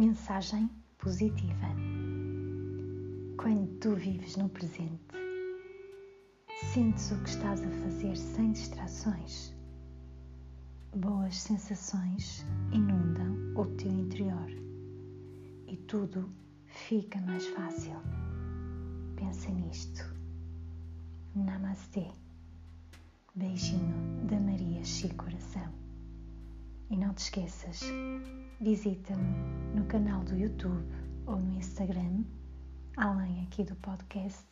Viagem positiva. Quando tu vives no presente, sentes o que estás a fazer sem distrações. Boas sensações inundam o teu interior e tudo fica mais fácil. Pensa nisto. Namastê. Beijinho da Maria Chico Coração. E não te esqueças, visita-me no canal do YouTube ou no Instagram, além aqui do podcast,